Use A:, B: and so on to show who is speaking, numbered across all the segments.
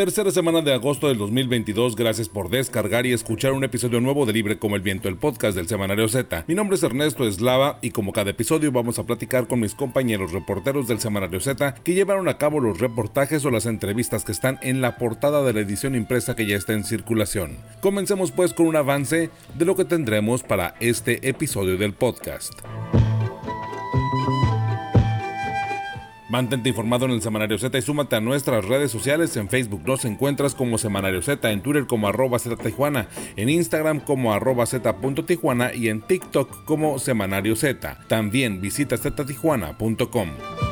A: Tercera semana de agosto del 2022, gracias por descargar y escuchar un episodio nuevo de Libre como el Viento, el podcast del Semanario Z. Mi nombre es Ernesto Eslava y como cada episodio vamos a platicar con mis compañeros reporteros del Semanario Z que llevaron a cabo los reportajes o las entrevistas que están en la portada de la edición impresa que ya está en circulación. Comencemos pues con un avance de lo que tendremos para este episodio del podcast. Mantente informado en el Semanario Z y súmate a nuestras redes sociales. En Facebook nos encuentras como Semanario Z, en Twitter como arroba en Instagram como arroba y en TikTok como Semanario Z. También visita ztijuana.com.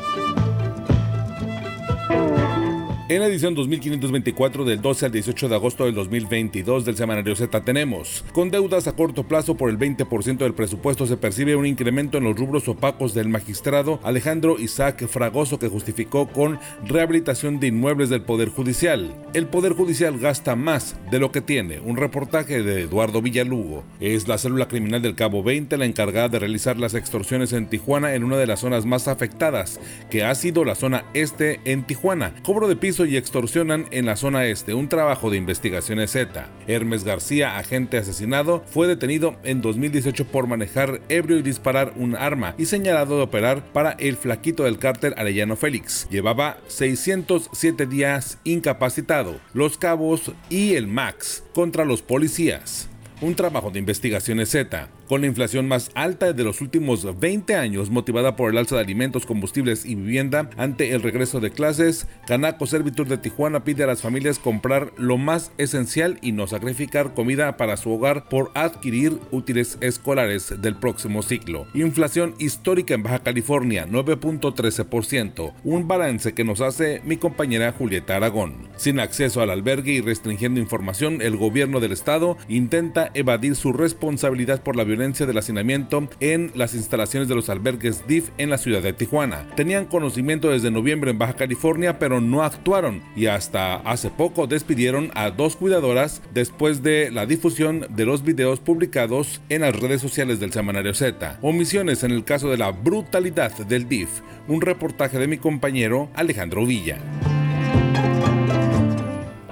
A: En la edición 2524 del 12 al 18 de agosto del 2022 del Semanario Z tenemos, con deudas a corto plazo por el 20% del presupuesto se percibe un incremento en los rubros opacos del magistrado Alejandro Isaac Fragoso que justificó con rehabilitación de inmuebles del Poder Judicial. El Poder Judicial gasta más de lo que tiene. Un reportaje de Eduardo Villalugo. Es la célula criminal del Cabo 20 la encargada de realizar las extorsiones en Tijuana en una de las zonas más afectadas, que ha sido la zona este en Tijuana. Cobro de piso y extorsionan en la zona este, un trabajo de investigaciones Z. Hermes García, agente asesinado, fue detenido en 2018 por manejar ebrio y disparar un arma y señalado de operar para el flaquito del cárter Arellano Félix. Llevaba 607 días incapacitado, los cabos y el Max contra los policías. Un trabajo de investigaciones Z con la inflación más alta de los últimos 20 años, motivada por el alza de alimentos, combustibles y vivienda ante el regreso de clases, Canaco Servitur de Tijuana pide a las familias comprar lo más esencial y no sacrificar comida para su hogar por adquirir útiles escolares del próximo ciclo. Inflación histórica en Baja California, 9.13%, un balance que nos hace mi compañera Julieta Aragón. Sin acceso al albergue y restringiendo información, el gobierno del estado intenta evadir su responsabilidad por la violencia del hacinamiento en las instalaciones de los albergues DIF en la ciudad de Tijuana. Tenían conocimiento desde noviembre en Baja California, pero no actuaron y hasta hace poco despidieron a dos cuidadoras después de la difusión de los videos publicados en las redes sociales del semanario Z. Omisiones en el caso de la brutalidad del DIF. Un reportaje de mi compañero Alejandro Villa.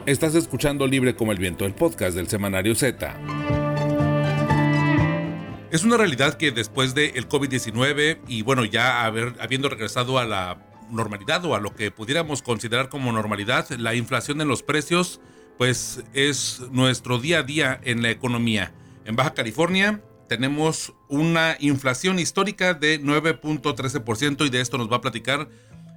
A: Estás escuchando Libre como el Viento, el podcast del semanario Z. Es una realidad que después del COVID-19 y bueno, ya habiendo regresado a la normalidad o a lo que pudiéramos considerar como normalidad, la inflación en los precios pues es nuestro día a día en la economía. En Baja California tenemos una inflación histórica de 9.13% y de esto nos va a platicar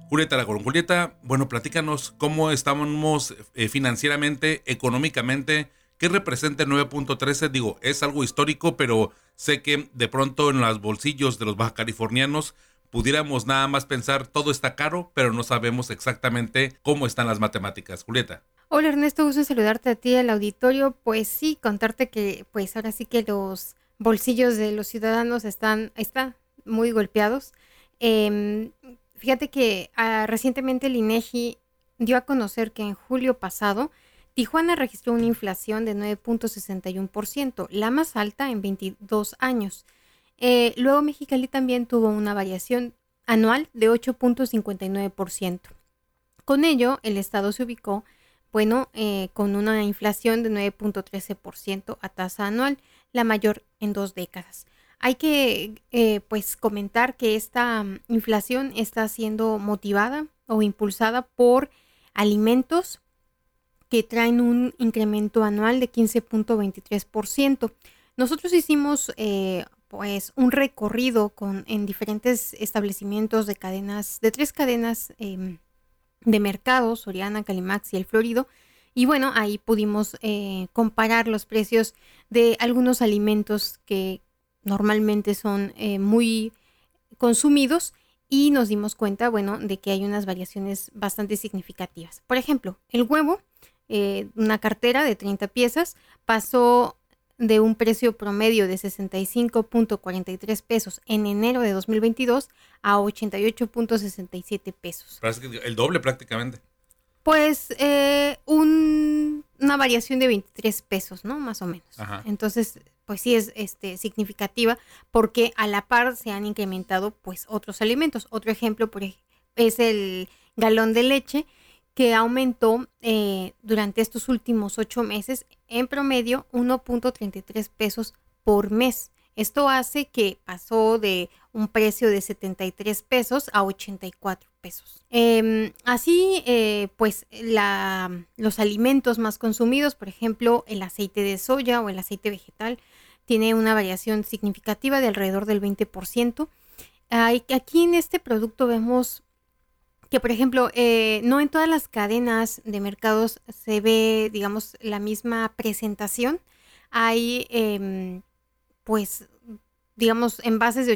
A: Julieta Aragón. Julieta, bueno, platícanos cómo estamos eh, financieramente, económicamente, qué representa el 9.13. Digo, es algo histórico, pero Sé que de pronto en los bolsillos de los baja californianos pudiéramos nada más pensar todo está caro, pero no sabemos exactamente cómo están las matemáticas. Julieta.
B: Hola Ernesto, gusto saludarte a ti al auditorio. Pues sí, contarte que pues ahora sí que los bolsillos de los ciudadanos están, están muy golpeados. Em, fíjate que ah, recientemente el INEGI dio a conocer que en julio pasado Tijuana registró una inflación de 9.61%, la más alta en 22 años. Eh, luego Mexicali también tuvo una variación anual de 8.59%. Con ello, el estado se ubicó, bueno, eh, con una inflación de 9.13% a tasa anual, la mayor en dos décadas. Hay que, eh, pues, comentar que esta mm, inflación está siendo motivada o impulsada por alimentos, que traen un incremento anual de 15.23%. Nosotros hicimos eh, pues un recorrido con, en diferentes establecimientos de cadenas, de tres cadenas em, de mercados, Soriana, Calimax y El Florido. Y bueno, ahí pudimos eh, comparar los precios de algunos alimentos que normalmente son eh, muy consumidos y nos dimos cuenta, bueno, de que hay unas variaciones bastante significativas. Por ejemplo, el huevo eh, una cartera de 30 piezas pasó de un precio promedio de 65.43 pesos en enero de 2022 a 88.67 pesos.
A: El doble prácticamente.
B: Pues eh, una variación de 23 pesos, ¿no? Más o menos. Entonces, pues sí es este, significativa porque a la par se han incrementado pues otros alimentos. Otro ejemplo por, es el galón de leche, que aumentó eh, durante estos últimos ocho meses en promedio 1.33 pesos por mes. Esto hace que pasó de un precio de 73 pesos a 84 pesos. Em, así, eh, pues los alimentos más consumidos, por ejemplo, el aceite de soya o el aceite vegetal, tiene una variación significativa de alrededor del 20%. aquí en este producto vemos que, por ejemplo, eh, no en todas las cadenas de mercados se ve, digamos, la misma presentación. Hay, em, pues, digamos, envases de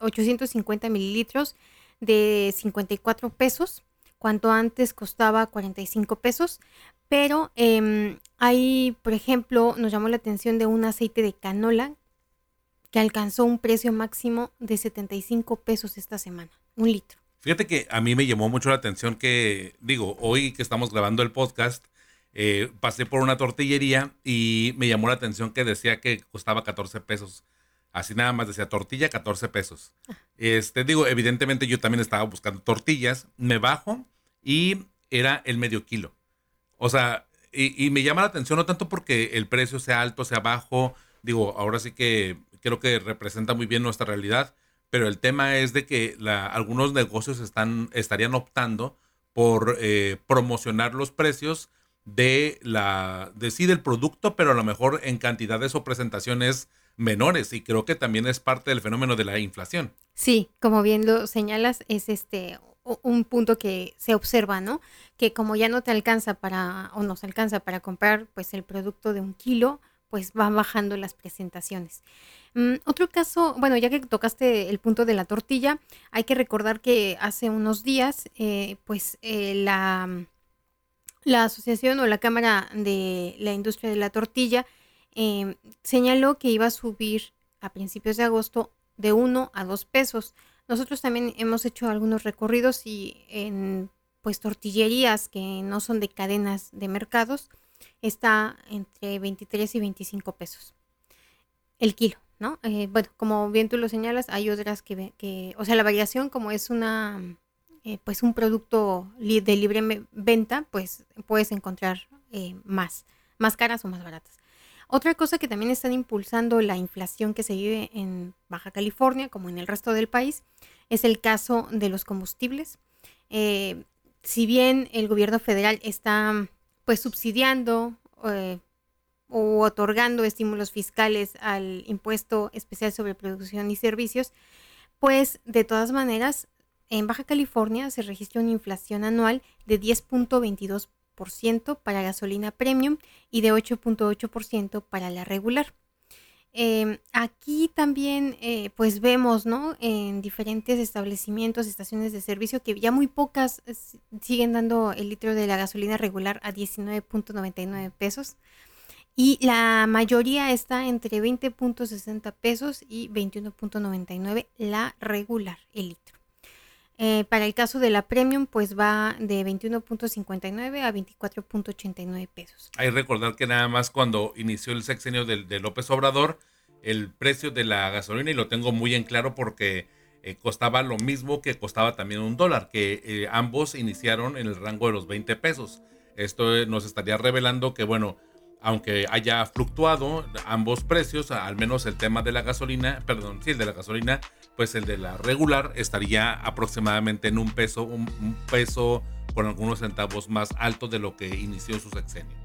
B: 850 mililitros de 54 pesos, cuanto antes costaba 45 pesos, pero eh, hay, por ejemplo, nos llamó la atención de un aceite de canola que alcanzó un precio máximo de 75 pesos esta semana, un litro.
A: Fíjate que a mí me llamó mucho la atención que, digo, hoy que estamos grabando el podcast, eh, pasé por una tortillería y me llamó la atención que decía que costaba 14 pesos Así nada más decía tortilla, 14 pesos. Este, digo, evidentemente yo también estaba buscando tortillas. Me bajo y era el medio kilo. O sea, y, me llama la atención no tanto porque el precio sea alto, sea bajo. Digo, ahora sí que creo que representa muy bien nuestra realidad. Pero el tema es de que algunos negocios están, estarían optando por eh, promocionar los precios de la de sí del producto, pero a lo mejor en cantidades o presentaciones menores y creo que también es parte del fenómeno de la inflación.
B: Sí, como bien lo señalas, es este un punto que se observa, ¿no? Que como ya no te alcanza para, o nos alcanza para comprar pues el producto de un kilo, pues van bajando las presentaciones. Mm, otro caso, bueno, ya que tocaste el punto de la tortilla, hay que recordar que hace unos días, eh, pues eh, la, la asociación o la Cámara de la Industria de la Tortilla Em, señaló que iba a subir a principios de agosto de 1 a 2 pesos. Nosotros también hemos hecho algunos recorridos y en pues tortillerías que no son de cadenas de mercados está entre 23 y 25 pesos el kilo, ¿no? Eh, bueno, como bien tú lo señalas, hay otras que, que o sea, la variación como es una, eh, pues un producto de libre venta, pues puedes encontrar eh, más, más caras o más baratas. Otra cosa que también están impulsando la inflación que se vive en Baja California, como en el resto del país, es el caso de los combustibles. Si bien el gobierno federal está pues subsidiando eh, o otorgando estímulos fiscales al impuesto especial sobre producción y servicios, pues de todas maneras en Baja California se registra una inflación anual de 10.22% para gasolina premium y de 8.8% para la regular. Em, aquí también eh, pues vemos ¿no? en diferentes establecimientos, estaciones de servicio que ya muy pocas siguen dando el litro de la gasolina regular a 19.99 pesos y la mayoría está entre 20.60 pesos y 21.99 la regular el litro. Eh, para el caso de la Premium, pues va de 21.59 a 24.89 pesos.
A: Hay que recordar que nada más cuando inició el sexenio de, López Obrador, el precio de la gasolina, y lo tengo muy en claro porque eh, costaba lo mismo que costaba también un dólar, que eh, ambos iniciaron en el rango de los 20 pesos. Esto nos estaría revelando que, bueno, aunque haya fluctuado ambos precios, al menos el tema de la gasolina, perdón, sí, el de la gasolina, pues el de la regular estaría aproximadamente en un peso, un, peso con algunos centavos más alto de lo que inició su sexenio.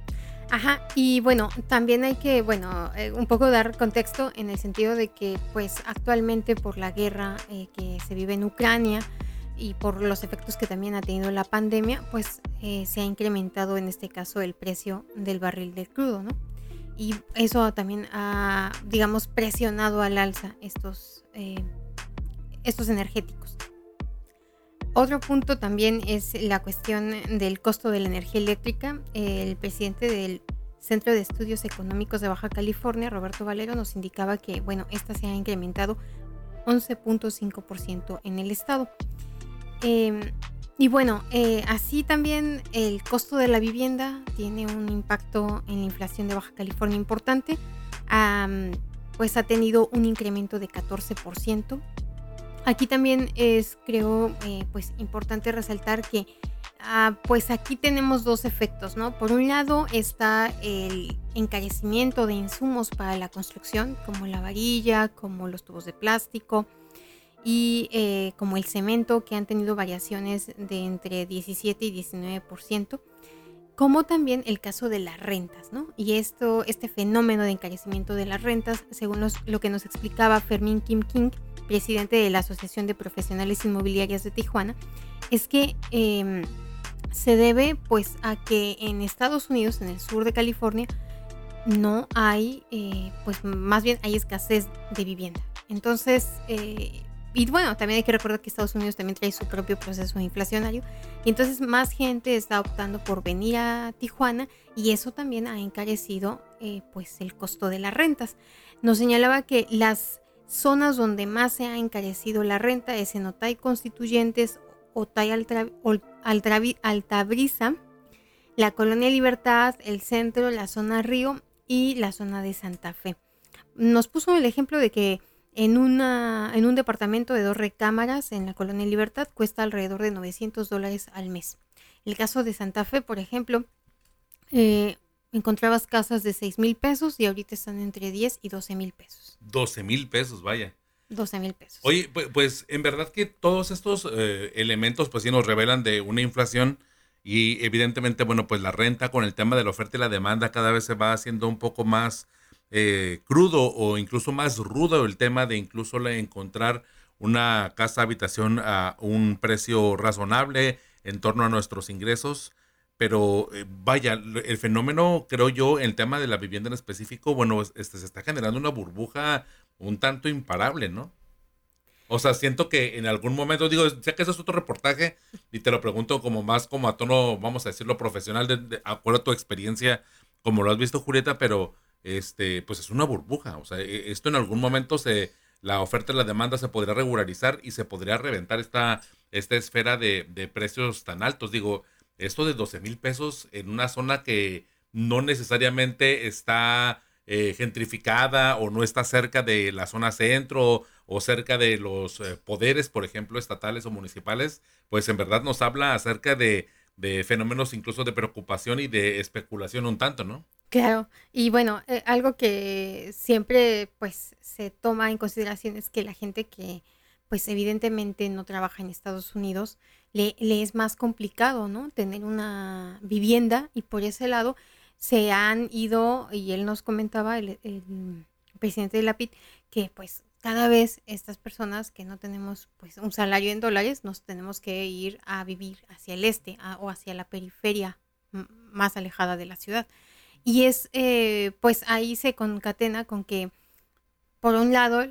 B: Ajá, y bueno, también hay que, bueno, eh, un poco dar contexto en el sentido de que, pues, actualmente por la guerra eh, que se vive en Ucrania, y por los efectos que también ha tenido la pandemia, pues eh, se ha incrementado en este caso el precio del barril del crudo, ¿no? Y eso también ha, digamos, presionado al alza estos, eh, estos energéticos. Otro punto también es la cuestión del costo de la energía eléctrica. El presidente del Centro de Estudios Económicos de Baja California, Roberto Valero, nos indicaba que, bueno, esta se ha incrementado 11.5% en el estado. Em, y bueno, eh, así también el costo de la vivienda tiene un impacto en la inflación de Baja California importante. pues ha tenido un incremento de 14%. Aquí también es, creo, eh, pues importante resaltar que ah, pues aquí tenemos dos efectos, ¿no? Por un lado está el encarecimiento de insumos para la construcción, como la varilla, como los tubos de plástico y eh, como el cemento, que han tenido variaciones de entre 17 y 19% como también el caso de las rentas, ¿no? Y esto, este fenómeno de encarecimiento de las rentas, según lo que nos explicaba Fermín Kim King, presidente de la Asociación de Profesionales Inmobiliarias de Tijuana, es que em, se debe pues a que en Estados Unidos, en el sur de California, no hay, eh, pues más bien hay escasez de vivienda. Entonces, eh, y bueno, también hay que recordar que Estados Unidos también trae su propio proceso inflacionario. Y entonces más gente está optando por venir a Tijuana y eso también ha encarecido eh, pues el costo de las rentas. Nos señalaba que las zonas donde más se ha encarecido la renta es en Otay Constituyentes, Otay Altabrisa, la Colonia Libertad, el centro, la zona Río y la zona de Santa Fe. Nos puso el ejemplo de que en, una, en un departamento de dos recámaras en la Colonia Libertad cuesta alrededor de 900 dólares al mes. El caso de Santa Fe, por ejemplo, eh, encontrabas casas de 6 mil pesos y ahorita están entre 10 y 12 mil pesos.
A: 12 mil pesos, vaya.
B: 12 mil pesos.
A: Oye, pues, en verdad que todos estos eh, elementos pues sí nos revelan de una inflación y evidentemente, bueno, pues la renta con el tema de la oferta y la demanda cada vez se va haciendo un poco más eh, crudo o incluso más rudo el tema de incluso encontrar una casa habitación a un precio razonable en torno a nuestros ingresos. Pero eh, vaya, el fenómeno, creo yo, el tema de la vivienda en específico, bueno, este, se está generando una burbuja un tanto imparable, ¿no? O sea, siento que en algún momento, digo, ya que ese es otro reportaje, y te lo pregunto como más como a tono, vamos a decirlo, profesional, de acuerdo a tu experiencia, como lo has visto, Julieta, pero este, pues es una burbuja. O sea, e, esto en algún momento se, la oferta y la demanda se podría regularizar y se podría reventar esta, esta esfera de, de precios tan altos. Digo, esto de 12 mil pesos en una zona que no necesariamente está eh, gentrificada o no está cerca de la zona centro o cerca de los eh, poderes, por ejemplo, estatales o municipales, pues en verdad nos habla acerca de, fenómenos incluso de preocupación y de especulación un tanto, ¿no?
B: Claro, y bueno, eh, algo que siempre pues se toma en consideración es que la gente que pues evidentemente no trabaja en Estados Unidos, le, es más complicado, ¿no? Tener una vivienda y por ese lado se han ido, y él nos comentaba, el, el presidente de la PIT, que pues cada vez estas personas que no tenemos pues un salario en dólares, nos tenemos que ir a vivir hacia el este o hacia la periferia más alejada de la ciudad. Y es, eh, pues ahí se concatena con que, por un lado,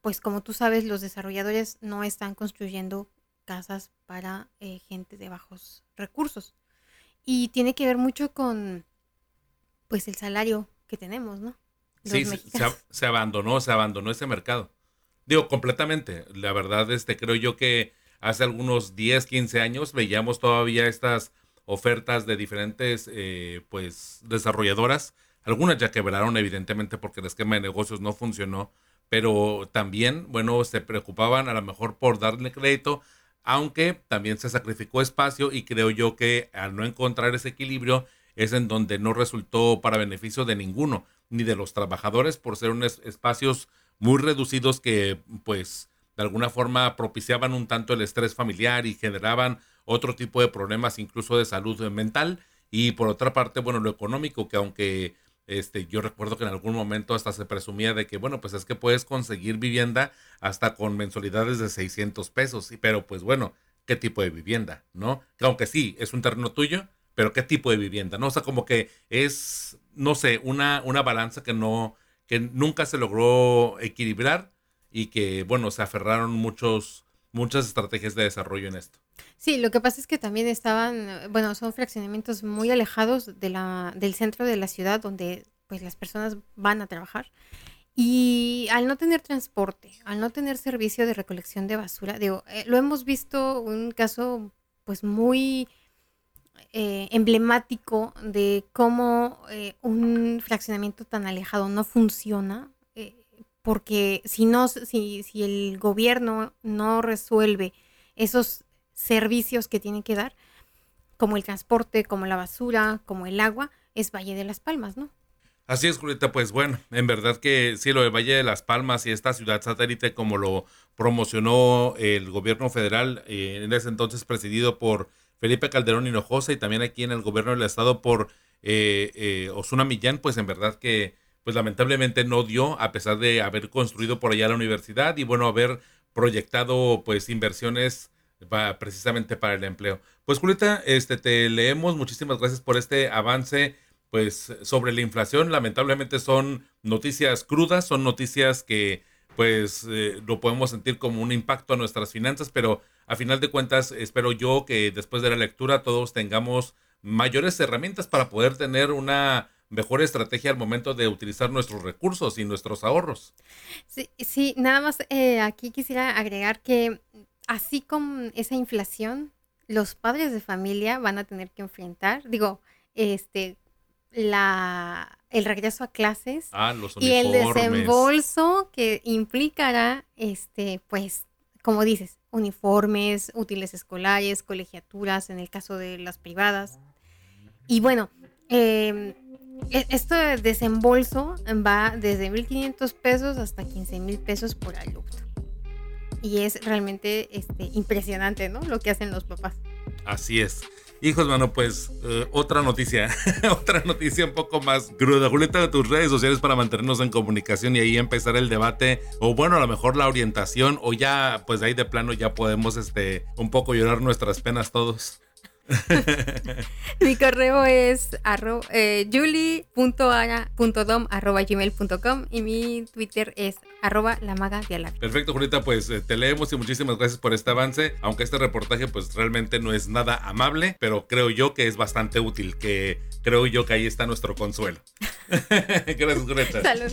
B: pues como tú sabes, los desarrolladores no están construyendo casas para eh, gente de bajos recursos. Y tiene que ver mucho con, pues, el salario que tenemos, ¿no?
A: sí, se, abandonó, se abandonó ese mercado. Digo, completamente. La verdad, este, creo yo que hace algunos 10, 15 años veíamos todavía estas ofertas de diferentes eh, pues desarrolladoras. Algunas ya quebraron evidentemente porque el esquema de negocios no funcionó, pero también, bueno, se preocupaban a lo mejor por darle crédito, aunque también se sacrificó espacio y creo yo que al no encontrar ese equilibrio es en donde no resultó para beneficio de ninguno, ni de los trabajadores por ser unos espacios muy reducidos que pues de alguna forma propiciaban un tanto el estrés familiar y generaban otro tipo de problemas, incluso de salud mental. Y por otra parte, bueno, lo económico, que aunque este, yo recuerdo que en algún momento hasta se presumía de que, bueno, pues es que puedes conseguir vivienda hasta con mensualidades de 600 pesos. Pero pues bueno, ¿qué tipo de vivienda? ¿No? Que aunque sí, es un terreno tuyo, pero ¿qué tipo de vivienda? ¿No? O sea, como que es, no sé, una, una balanza que no, que nunca se logró equilibrar y que, bueno, se aferraron muchos, muchas estrategias de desarrollo en esto.
B: Sí, lo que pasa es que también estaban, bueno, son fraccionamientos muy alejados de la, del centro de la ciudad donde pues las personas van a trabajar. Y al no tener transporte, al no tener servicio de recolección de basura, digo, eh, lo hemos visto un caso pues muy eh, emblemático de cómo eh, un fraccionamiento tan alejado no funciona porque si no, si, si el gobierno no resuelve esos servicios que tiene que dar, como el transporte, como la basura, como el agua, es Valle de las Palmas, ¿no?
A: Así es, Julieta, pues bueno, en verdad que sí, lo de Valle de las Palmas y esta ciudad satélite como lo promocionó el gobierno federal, eh, en ese entonces presidido por Felipe Calderón Hinojosa y también aquí en el gobierno del estado por eh, eh, Osuna Millán, pues en verdad que pues lamentablemente no dio, a pesar de haber construido por allá la universidad y bueno, haber proyectado pues inversiones precisamente para el empleo. Pues Julieta, este, te leemos, muchísimas gracias por este avance pues sobre la inflación. Lamentablemente son noticias crudas, son noticias que pues eh, lo podemos sentir como un impacto a nuestras finanzas, pero a final de cuentas espero yo que después de la lectura todos tengamos mayores herramientas para poder tener una mejor estrategia al momento de utilizar nuestros recursos y nuestros ahorros.
B: Sí, sí nada más eh, aquí quisiera agregar que así con esa inflación, los padres de familia van a tener que enfrentar, digo, este, la, el regreso a clases
A: ah,
B: y el desembolso que implicará, este, pues, como dices, uniformes, útiles escolares, colegiaturas, en el caso de las privadas. Y bueno, eh, este desembolso va desde 1.500 pesos hasta 15.000 pesos por alumno. Y es realmente este, impresionante, ¿no? Lo que hacen los papás.
A: Así es. Hijos, mano, pues eh, otra noticia, otra noticia un poco más cruda. Julieta, tus redes sociales para mantenernos en comunicación y ahí empezar el debate, o bueno, a lo mejor la orientación, o ya, pues ahí de plano ya podemos, este, un poco llorar nuestras penas todos.
B: Mi correo es arro, eh, gmail.com y mi Twitter es arroba la maga de
A: Perfecto, Julieta, pues eh, te leemos y muchísimas gracias por este avance. Aunque este reportaje pues realmente no es nada amable, pero creo yo que es bastante útil, que creo yo que ahí está nuestro consuelo. gracias, Julieta. Salud.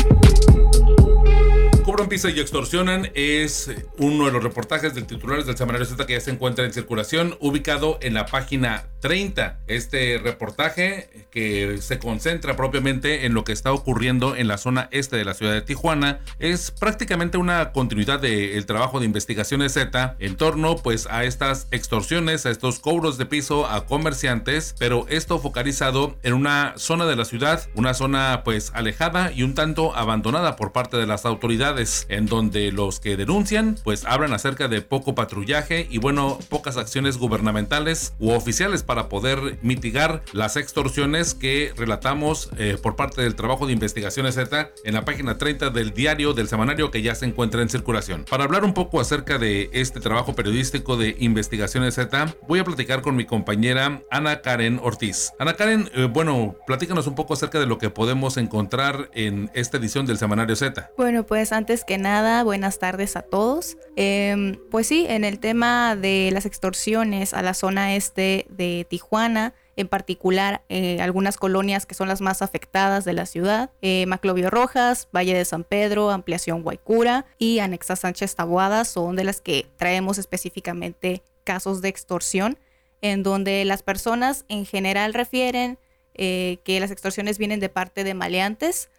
A: Pisa y extorsionan es uno de los reportajes del titulares del semanario Z que ya se encuentra en circulación, ubicado en la página 30. Este reportaje que se concentra propiamente en lo que está ocurriendo en la zona este de la ciudad de Tijuana es prácticamente una continuidad del trabajo de investigaciones Z en torno pues a estas extorsiones, a estos cobros de piso a comerciantes, pero esto focalizado en una zona de la ciudad, una zona pues alejada y un tanto abandonada por parte de las autoridades, en donde los que denuncian pues hablan acerca de poco patrullaje y bueno, pocas acciones gubernamentales u oficiales para poder mitigar las extorsiones que relatamos eh, por parte del trabajo de investigaciones Z en la página 30 del diario del semanario que ya se encuentra en circulación. Para hablar un poco acerca de este trabajo periodístico de investigaciones Z, voy a platicar con mi compañera Ana Karen Ortiz. Ana Karen, eh, bueno, platícanos un poco acerca de lo que podemos encontrar en esta edición del semanario Z.
C: Bueno, pues antes que nada, buenas tardes a todos. Em, pues sí, en el tema de las extorsiones a la zona este de Tijuana, en particular eh, algunas colonias que son las más afectadas de la ciudad, eh, Maclovio Rojas, Valle de San Pedro, Ampliación Guaycura y Anexa Sánchez Tabuada son de las que traemos específicamente casos de extorsión, en donde las personas en general refieren eh, que las extorsiones vienen de parte de maleantes.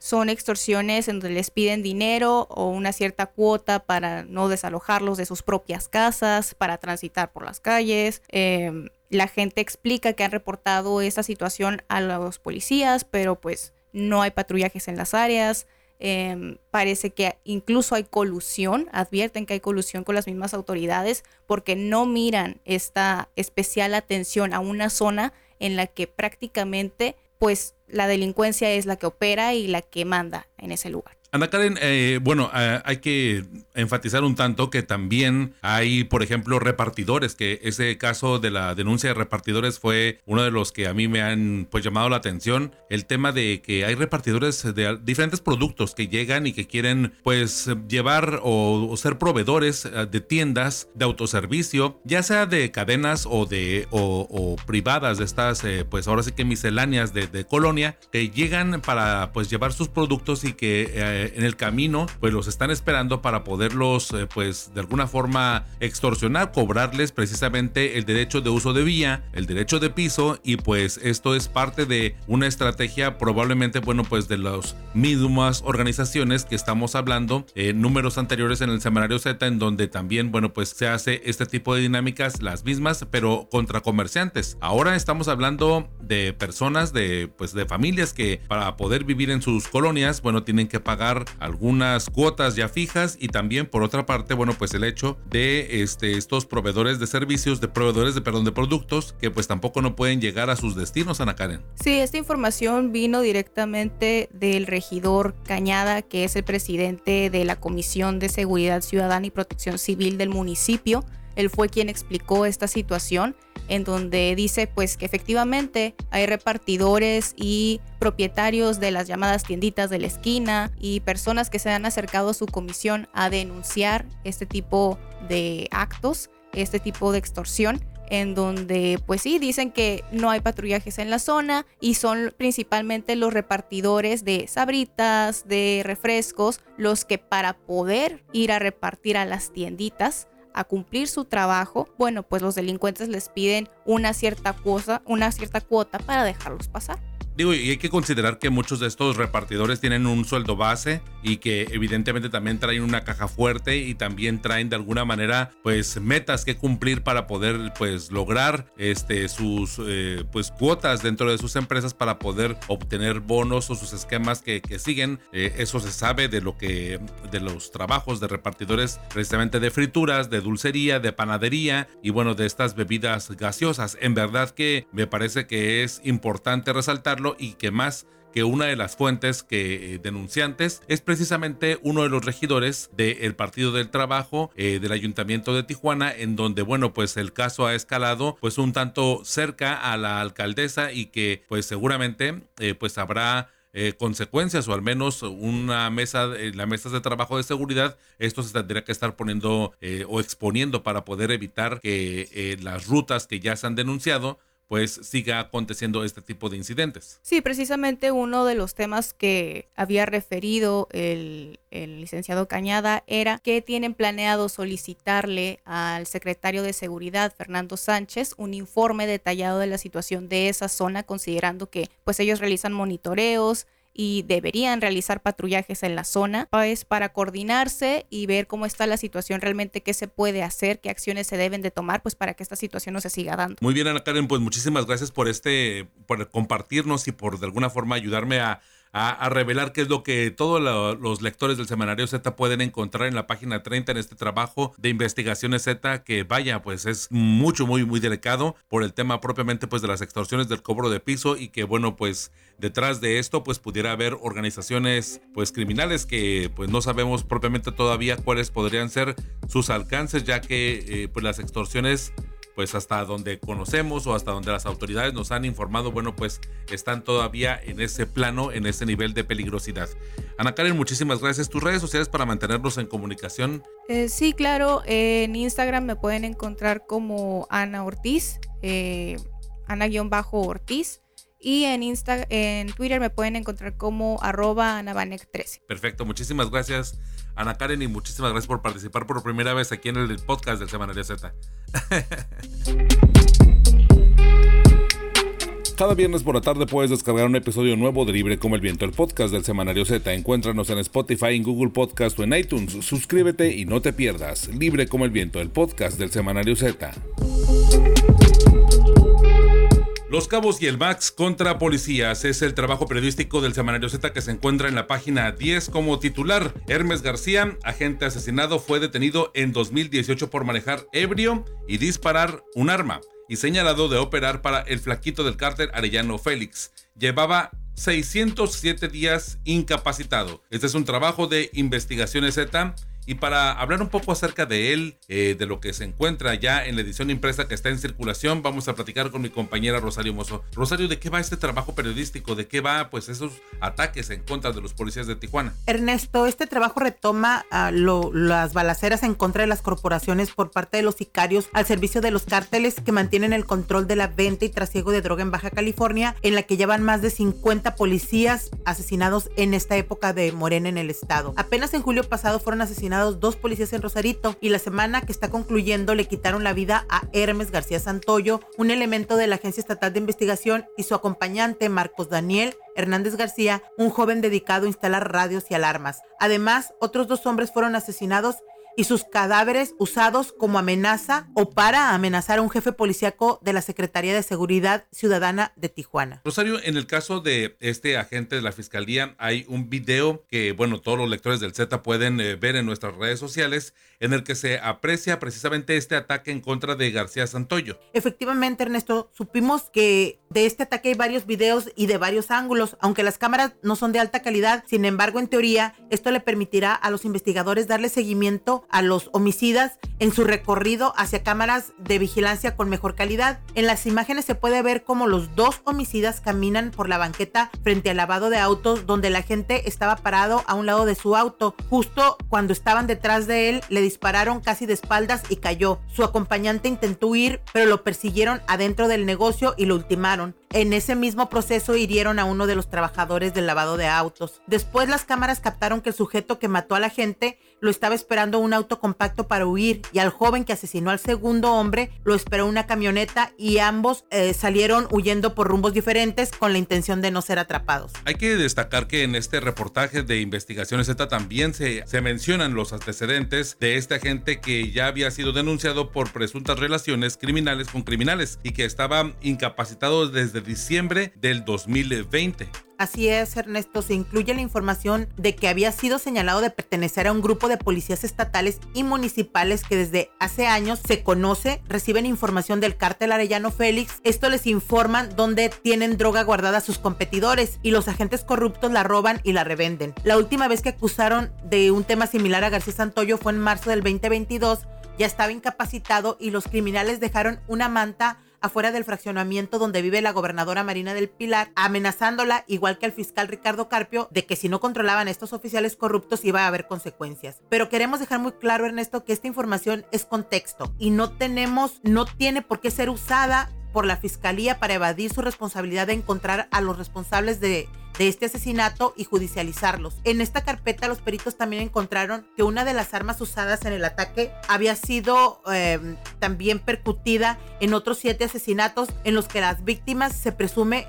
C: Son extorsiones en donde les piden dinero o una cierta cuota para no desalojarlos de sus propias casas, para transitar por las calles. Em, la gente explica que han reportado esta situación a los policías, pero pues no hay patrullajes en las áreas. Em, parece que incluso hay colusión, advierten que hay colusión con las mismas autoridades porque no miran esta especial atención a una zona en la que prácticamente pues la delincuencia es la que opera y la que manda en ese lugar.
A: Ana Karen, eh, bueno, eh, hay que enfatizar un tanto que también hay, por ejemplo, repartidores, que ese caso de la denuncia de repartidores fue uno de los que a mí me han pues llamado la atención, el tema de que hay repartidores de diferentes productos que llegan y que quieren pues llevar o, ser proveedores eh, de tiendas de autoservicio, ya sea de cadenas o de o, privadas de estas pues ahora sí que misceláneas de, de, colonia que llegan para pues llevar sus productos y que eh, en el camino, pues los están esperando para poderlos, eh, pues de alguna forma extorsionar, cobrarles precisamente el derecho de uso de vía, el derecho de piso y pues esto es parte de una estrategia probablemente, bueno, pues de las mismas organizaciones que estamos hablando, en números anteriores en el semanario Z, en donde también, bueno, pues se hace este tipo de dinámicas, las mismas, pero contra comerciantes. Ahora estamos hablando de personas, de pues de familias que para poder vivir en sus colonias, bueno, tienen que pagar algunas cuotas ya fijas y también por otra parte, bueno, pues el hecho de este, estos proveedores de servicios, de proveedores de, perdón, de productos que pues tampoco no pueden llegar a sus destinos, Ana Karen.
C: Sí, esta información vino directamente del regidor Cañada, que es el presidente de la Comisión de Seguridad Ciudadana y Protección Civil del municipio. Él fue quien explicó esta situación en donde dice pues que efectivamente hay repartidores y propietarios de las llamadas tienditas de la esquina y personas que se han acercado a su comisión a denunciar este tipo de actos, este tipo de extorsión en donde pues sí dicen que no hay patrullajes en la zona y son principalmente los repartidores de sabritas, de refrescos, los que para poder ir a repartir a las tienditas a cumplir su trabajo, bueno, pues los delincuentes les piden una cierta cosa, una cierta cuota para dejarlos pasar.
A: Digo, y hay que considerar que muchos de estos repartidores tienen un sueldo base y que evidentemente también traen una caja fuerte y también traen de alguna manera pues metas que cumplir para poder pues lograr este sus eh, pues cuotas dentro de sus empresas para poder obtener bonos o sus esquemas que, que siguen. Eh, eso se sabe de lo que de los trabajos de repartidores precisamente de frituras, de dulcería, de panadería y bueno de estas bebidas gaseosas. En verdad que me parece que es importante resaltarlo y que más que una de las fuentes que eh, denunciantes es precisamente uno de los regidores del Partido del Trabajo eh, del Ayuntamiento de Tijuana, en donde, bueno, pues el caso ha escalado pues un tanto cerca a la alcaldesa y que pues seguramente eh, pues habrá consecuencias o al menos una mesa, la mesa de trabajo de seguridad, esto se tendría que estar poniendo o exponiendo para poder evitar que las rutas que ya se han denunciado pues siga aconteciendo este tipo de incidentes.
C: Sí, precisamente uno de los temas que había referido el, licenciado Cañada era que tienen planeado solicitarle al secretario de Seguridad, Fernando Sánchez, un informe detallado de la situación de esa zona, considerando que pues ellos realizan monitoreos, y deberían realizar patrullajes en la zona, pues para coordinarse y ver cómo está la situación realmente, qué se puede hacer, qué acciones se deben de tomar, pues para que esta situación no se siga dando.
A: Muy bien, Ana Karen, pues muchísimas gracias por este, por compartirnos y por de alguna forma ayudarme a a, revelar qué es lo que todos los lectores del semanario Z pueden encontrar en la página 30 en este trabajo de investigaciones Z que vaya pues es mucho muy muy delicado por el tema propiamente pues de las extorsiones del cobro de piso y que bueno pues detrás de esto pues pudiera haber organizaciones pues criminales que pues no sabemos propiamente todavía cuáles podrían ser sus alcances ya que eh, pues las extorsiones pues hasta donde conocemos o hasta donde las autoridades nos han informado, bueno, pues están todavía en ese plano, en ese nivel de peligrosidad. Ana Karen, muchísimas gracias. ¿Tus redes sociales para mantenernos en comunicación?
C: Eh, sí, claro. en Instagram me pueden encontrar como Ana Ortiz, eh, Ana-Ortiz. Y en, Insta, en Twitter me pueden encontrar como arroba anabanec13.
A: Perfecto, muchísimas gracias Ana Karen y muchísimas gracias por participar por primera vez aquí en el podcast del Semanario Z. Cada viernes por la tarde puedes descargar un episodio nuevo de Libre como el Viento, el podcast del Semanario Z. Encuéntranos en Spotify, en Google Podcast o en iTunes. Suscríbete y no te pierdas. Libre como el Viento, el podcast del Semanario Z. Los Cabos y el Max contra policías es el trabajo periodístico del Semanario Z que se encuentra en la página 10 como titular. Hermes García, agente asesinado, fue detenido en 2018 por manejar ebrio y disparar un arma y señalado de operar para el flaquito del cárter Arellano Félix. Llevaba 607 días incapacitado. Este es un trabajo de investigaciones Z Y para hablar un poco acerca de él, eh, de lo que se encuentra ya en la edición impresa que está en circulación, vamos a platicar con mi compañera Rosario Mozo. Rosario, ¿de qué va este trabajo periodístico? ¿De qué va pues esos ataques en contra de los policías de Tijuana?
D: Ernesto, este trabajo retoma lo, las balaceras en contra de las corporaciones por parte de los sicarios al servicio de los cárteles que mantienen el control de la venta y trasiego de droga en Baja California, en la que llevan más de 50 policías asesinados en esta época de Morena en el estado. Apenas en julio pasado fueron asesinados dos policías en Rosarito y la semana que está concluyendo le quitaron la vida a Hermes García Santoyo, un elemento de la Agencia Estatal de Investigación y su acompañante Marcos Daniel Hernández García, un joven dedicado a instalar radios y alarmas. Además, otros dos hombres fueron asesinados y sus cadáveres usados como amenaza o para amenazar a un jefe policíaco de la Secretaría de Seguridad Ciudadana de Tijuana.
A: Rosario, en el caso de este agente de la Fiscalía, hay un video que, bueno, todos los lectores del Z pueden eh, ver en nuestras redes sociales, en el que se aprecia precisamente este ataque en contra de García Santoyo.
D: Efectivamente, Ernesto, supimos que de este ataque hay varios videos y de varios ángulos, aunque las cámaras no son de alta calidad, sin embargo, en teoría, esto le permitirá a los investigadores darle seguimiento a los homicidas en su recorrido hacia cámaras de vigilancia con mejor calidad. En las imágenes se puede ver cómo los dos homicidas caminan por la banqueta frente al lavado de autos donde la gente estaba parado a un lado de su auto. Justo cuando estaban detrás de él le dispararon casi de espaldas y cayó. Su acompañante intentó huir pero lo persiguieron adentro del negocio y lo ultimaron. canon. En ese mismo proceso hirieron a uno de los trabajadores del lavado de autos. Después las cámaras captaron que el sujeto que mató a la gente lo estaba esperando un auto compacto para huir y al joven que asesinó al segundo hombre lo esperó una camioneta y ambos eh, salieron huyendo por rumbos diferentes con la intención de no ser atrapados.
A: Hay que destacar que en este reportaje de Investigaciones Z también se, se mencionan los antecedentes de este agente que ya había sido denunciado por presuntas relaciones criminales con criminales y que estaba incapacitado desde diciembre del 2020.
D: Así es, Ernesto, se incluye la información de que había sido señalado de pertenecer a un grupo de policías estatales y municipales que desde hace años se conoce, reciben información del cártel Arellano Félix. Esto les informan dónde tienen droga guardada a sus competidores y los agentes corruptos la roban y la revenden. La última vez que acusaron de un tema similar a García Santoyo fue en marzo del 2022. Ya estaba incapacitado y los criminales dejaron una manta afuera del fraccionamiento donde vive la gobernadora Marina del Pilar, amenazándola, igual que al fiscal Ricardo Carpio, de que si no controlaban a estos oficiales corruptos iba a haber consecuencias. Pero queremos dejar muy claro, Ernesto, que esta información es contexto y no tenemos, no tiene por qué ser usada por la fiscalía para evadir su responsabilidad de encontrar a los responsables de, este asesinato y judicializarlos. En esta carpeta los peritos también encontraron que una de las armas usadas en el ataque había sido eh, también percutida en otros siete asesinatos en los que las víctimas se presume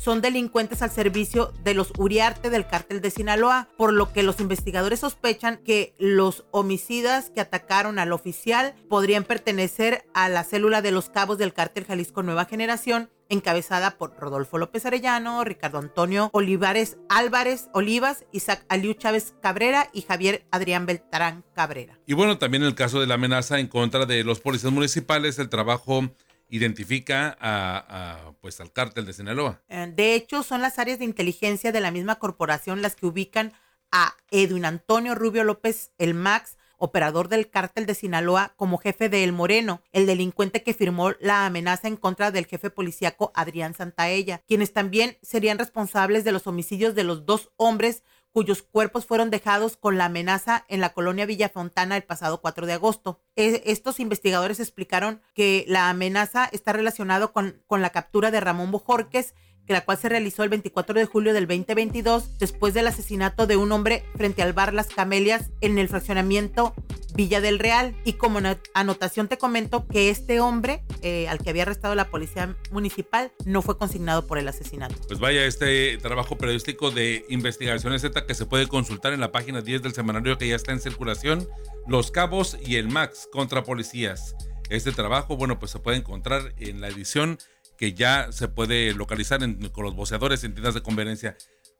D: son delincuentes al servicio de los Uriarte del cártel de Sinaloa, por lo que los investigadores sospechan que los homicidas que atacaron al oficial podrían pertenecer a la célula de los cabos del cártel Jalisco Nueva Generación, encabezada por Rodolfo López Arellano, Ricardo Antonio Olivares Álvarez Olivas, Isaac Aliu Chávez Cabrera y Javier Adrián Beltrán Cabrera.
A: Y bueno, también el caso de la amenaza en contra de los policías municipales, el trabajo identifica a, pues al cártel de Sinaloa.
D: De hecho, son las áreas de inteligencia de la misma corporación las que ubican a Edwin Antonio Rubio López, el Max, operador del cártel de Sinaloa, como jefe de El Moreno, el delincuente que firmó la amenaza en contra del jefe policíaco Adrián Santaella, quienes también serían responsables de los homicidios de los dos hombres cuyos cuerpos fueron dejados con la amenaza en la colonia Villa Fontana el pasado 4 de agosto. E estos investigadores explicaron que la amenaza está relacionada con, con la captura de Ramón Bojorques, la cual se realizó el 24 de julio del 2022 después del asesinato de un hombre frente al bar Las Camelias en el fraccionamiento Villa del Real. Y como anotación te comento que este hombre eh, al que había arrestado la policía municipal no fue consignado por el asesinato.
A: Pues vaya, este trabajo periodístico de investigaciones Z que se puede consultar en la página 10 del semanario que ya está en circulación, Los Cabos y el Max contra policías. Este trabajo, bueno, pues se puede encontrar en la edición que ya se puede localizar con los voceadores en tiendas de conveniencia.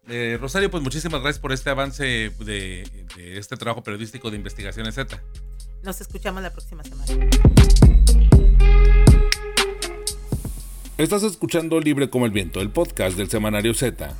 A: Eh, Rosario, pues muchísimas gracias por este avance de, de, este trabajo periodístico de Investigaciones Z.
D: Nos escuchamos la próxima semana.
A: Estás escuchando Libre como el Viento, el podcast del semanario Z.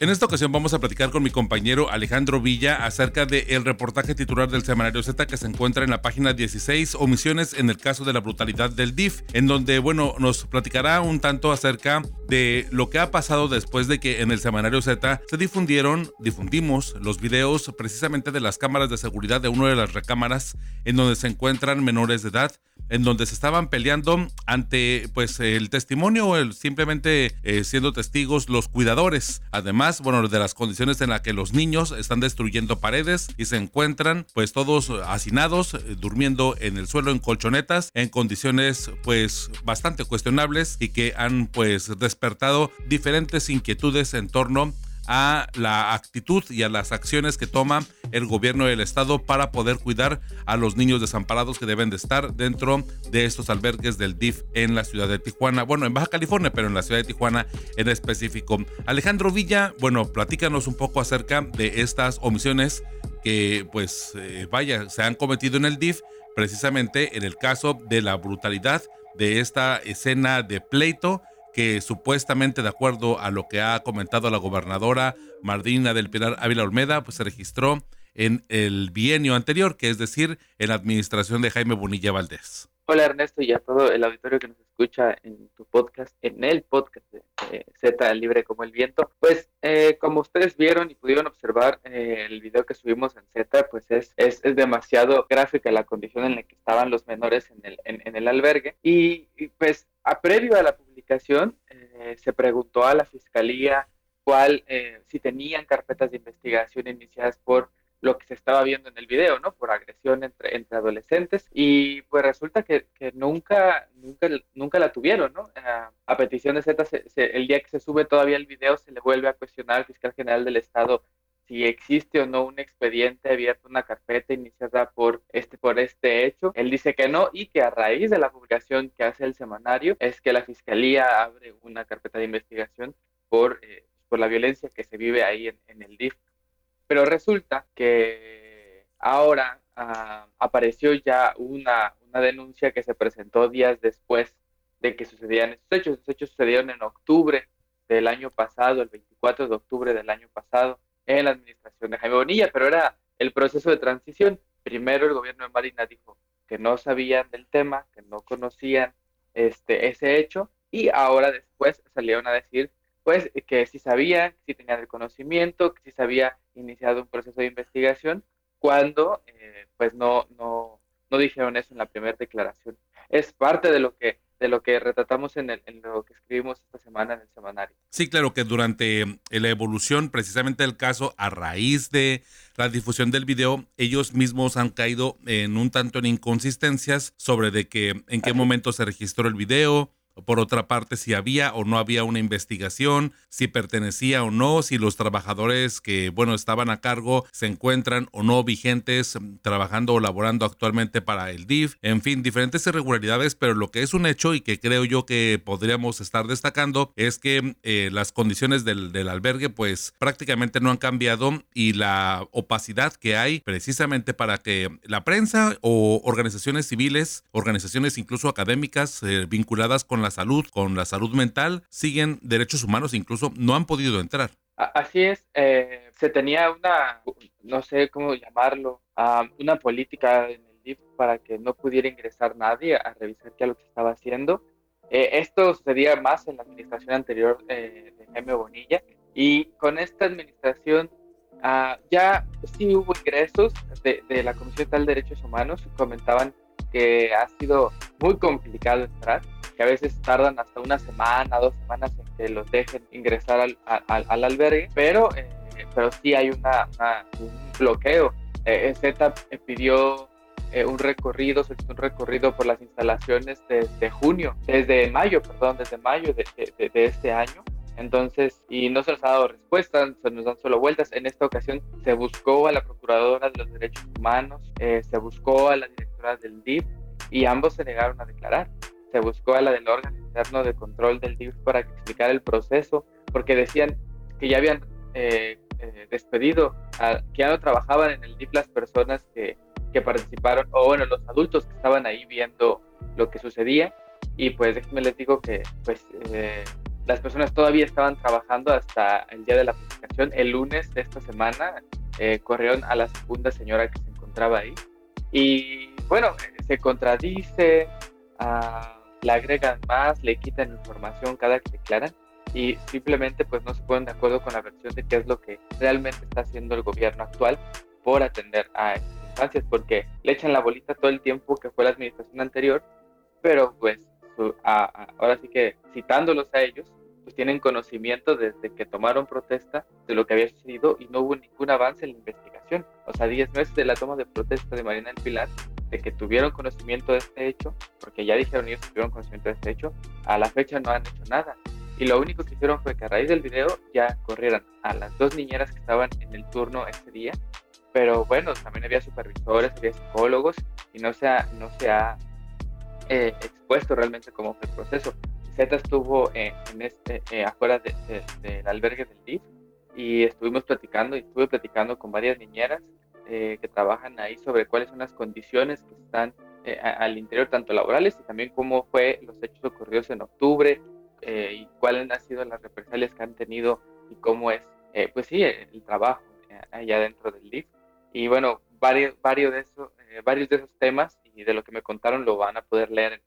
A: En esta ocasión vamos a platicar con mi compañero Alejandro Villa acerca del reportaje titular del semanario Z que se encuentra en la página 16, omisiones en el caso de la brutalidad del DIF, en donde, bueno, nos platicará un tanto acerca de lo que ha pasado después de que en el semanario Z se difundieron, difundimos los videos precisamente de las cámaras de seguridad de una de las recámaras en donde se encuentran menores de edad en donde se estaban peleando ante pues el testimonio o simplemente eh, siendo testigos los cuidadores. Además, bueno, de las condiciones en las que los niños están destruyendo paredes y se encuentran pues todos hacinados, eh, durmiendo en el suelo en colchonetas en condiciones pues bastante cuestionables y que han pues despertado diferentes inquietudes en torno a la actitud y a las acciones que toma el gobierno del estado para poder cuidar a los niños desamparados que deben de estar dentro de estos albergues del DIF en la ciudad de Tijuana, bueno, en Baja California, pero en la ciudad de Tijuana en específico. Alejandro Villa, bueno, platícanos un poco acerca de estas omisiones que pues eh, vaya, se han cometido en el DIF, precisamente en el caso de la brutalidad de esta escena de pleito que supuestamente, de acuerdo a lo que ha comentado la gobernadora Mardina del Pilar Ávila Olmeda, pues se registró en el bienio anterior, que es decir, en la administración de Jaime Bonilla Valdés.
E: Hola Ernesto y a todo el auditorio que nos escucha en tu podcast, en el podcast de Z Libre como el Viento. Pues eh, como ustedes vieron y pudieron observar eh, el video que subimos en Z, pues es, es, es, demasiado gráfica la condición en la que estaban los menores en el, en, el albergue. Y, pues a previo a la eh, se preguntó a la fiscalía cuál, eh, si tenían carpetas de investigación iniciadas por lo que se estaba viendo en el video, ¿no? Por agresión entre, entre adolescentes. Y pues resulta que, que nunca, nunca, nunca la tuvieron, ¿no? a petición de Z, el día que se sube todavía el video, se le vuelve a cuestionar al fiscal general del Estado si existe o no un expediente abierto, una carpeta iniciada por este, por este hecho. Él dice que no y que a raíz de la publicación que hace el semanario es que la fiscalía abre una carpeta de investigación por, eh, por la violencia que se vive ahí en, el DIF. Pero resulta que ahora ah, apareció ya una, una denuncia que se presentó días después de que sucedían estos hechos. Estos hechos sucedieron en octubre del año pasado, el 24 de octubre del año pasado en la administración de Jaime Bonilla, pero era el proceso de transición. Primero el gobierno de Marina dijo que no sabían del tema, que no conocían este, ese hecho, y ahora después salieron a decir pues que sí sabían, que sí tenían el conocimiento, que sí se había iniciado un proceso de investigación, cuando eh, pues no, no, no dijeron eso en la primera declaración. Es parte de lo que de lo que retratamos en, lo que escribimos esta semana en el semanario.
A: Sí, claro que durante eh, la evolución precisamente del caso, a raíz de la difusión del video, ellos mismos han caído en un tanto en inconsistencias sobre de que en qué momento se registró el video, por otra parte, si había o no había una investigación, si pertenecía o no, si los trabajadores que, bueno, estaban a cargo se encuentran o no vigentes mm, trabajando o laborando actualmente para el DIF, en fin, diferentes irregularidades, pero lo que es un hecho y que creo yo que podríamos estar destacando es que eh, las condiciones del, del albergue pues prácticamente no han cambiado y la opacidad que hay precisamente para que la prensa o organizaciones civiles, organizaciones incluso académicas eh, vinculadas con la salud, con la salud mental, siguen derechos humanos, incluso no han podido entrar.
E: Así es, eh, se tenía una, no sé cómo llamarlo, una política en el DIF para que no pudiera ingresar nadie a revisar qué es lo que estaba haciendo. Eh, esto sucedía más en la administración anterior eh, de Jaime Bonilla y con esta administración ah, ya sí hubo ingresos de, de la Comisión de Derechos Humanos, comentaban que ha sido muy complicado entrar que a veces tardan hasta una semana, dos semanas en que los dejen ingresar al, al, albergue, pero, eh, pero sí hay una, un bloqueo. Eh, Z pidió eh, un recorrido, un recorrido por las instalaciones desde junio, desde mayo, perdón, desde mayo de, de, de, este año. Entonces, y no se nos ha dado respuesta, se nos dan solo vueltas. En esta ocasión se buscó a la Procuradora de los Derechos Humanos, se buscó a la directora del DIF y ambos se negaron a declarar se buscó a la del órgano interno de control del DIF para explicar el proceso, porque decían que ya habían eh, eh, despedido, a, que ya no trabajaban en el DIF las personas que, que, participaron, o bueno, los adultos que estaban ahí viendo lo que sucedía. Y pues déjenme les digo que pues eh, las personas todavía estaban trabajando hasta el día de la publicación. El lunes de esta semana eh, corrieron a la segunda señora que se encontraba ahí. Y bueno, se contradice, uh, le agregan más, le quitan información cada que declaran y simplemente pues no se ponen de acuerdo con la versión de qué es lo que realmente está haciendo el gobierno actual por atender a estas infancias, porque le echan la bolita todo el tiempo que fue la administración anterior, pero pues ahora sí que citándolos a ellos, pues tienen conocimiento desde que tomaron protesta de lo que había sucedido y no hubo ningún avance en la investigación. O sea, 10 meses de la toma de protesta de Marina del Pilar, de que tuvieron conocimiento de este hecho, porque ya dijeron ellos que tuvieron conocimiento de este hecho, a la fecha no han hecho nada. Y lo único que hicieron fue que a raíz del video ya corrieran a las dos niñeras que estaban en el turno ese día. Pero bueno, también había supervisores, había psicólogos y no se ha, no se ha eh, expuesto realmente cómo fue el proceso. Z estuvo en este, eh, afuera del albergue del DIF y estuvimos platicando y estuve platicando con varias niñeras eh, que trabajan ahí sobre cuáles son las condiciones que están al interior, tanto laborales y también cómo fue los hechos ocurridos en octubre, eh, y cuáles han sido las represalias que han tenido y cómo es, eh, pues sí, el, trabajo eh, allá dentro del DIF. Y bueno, varios, varios, de esos, varios de esos temas y de lo que me contaron lo van a poder leer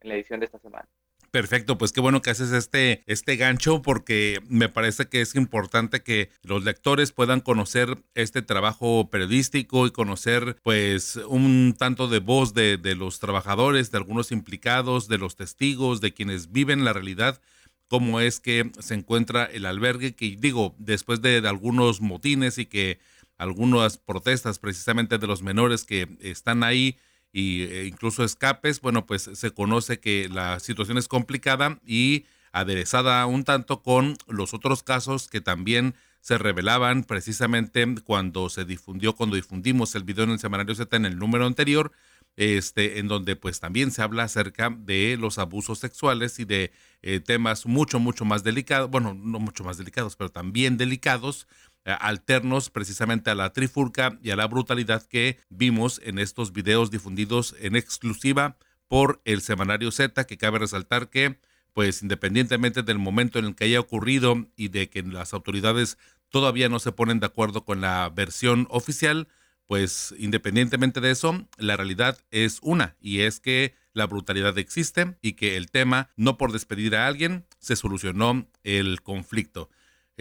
E: en la edición de esta semana.
A: Perfecto, pues qué bueno que haces este, este gancho porque me parece que es importante que los lectores puedan conocer este trabajo periodístico y conocer pues un tanto de voz de, de los trabajadores, de algunos implicados, de los testigos, de quienes viven la realidad cómo es que se encuentra el albergue, que digo, después de, de, algunos motines y que algunas protestas precisamente de los menores que están ahí, y, e incluso escapes, bueno, pues se conoce que la situación es complicada y aderezada un tanto con los otros casos que también se revelaban precisamente cuando se difundió, cuando difundimos el video en el semanario Z en el número anterior, este, en donde pues también se habla acerca de los abusos sexuales y de eh, temas mucho, mucho más delicados, bueno, no mucho más delicados, pero también delicados, eh, alternos precisamente a la trifulca y a la brutalidad que vimos en estos videos difundidos en exclusiva por el semanario Z, que cabe resaltar que, pues independientemente del momento en el que haya ocurrido y de que las autoridades todavía no se ponen de acuerdo con la versión oficial, pues independientemente de eso, la realidad es una, y es que la brutalidad existe y que el tema, no por despedir a alguien, se solucionó el conflicto.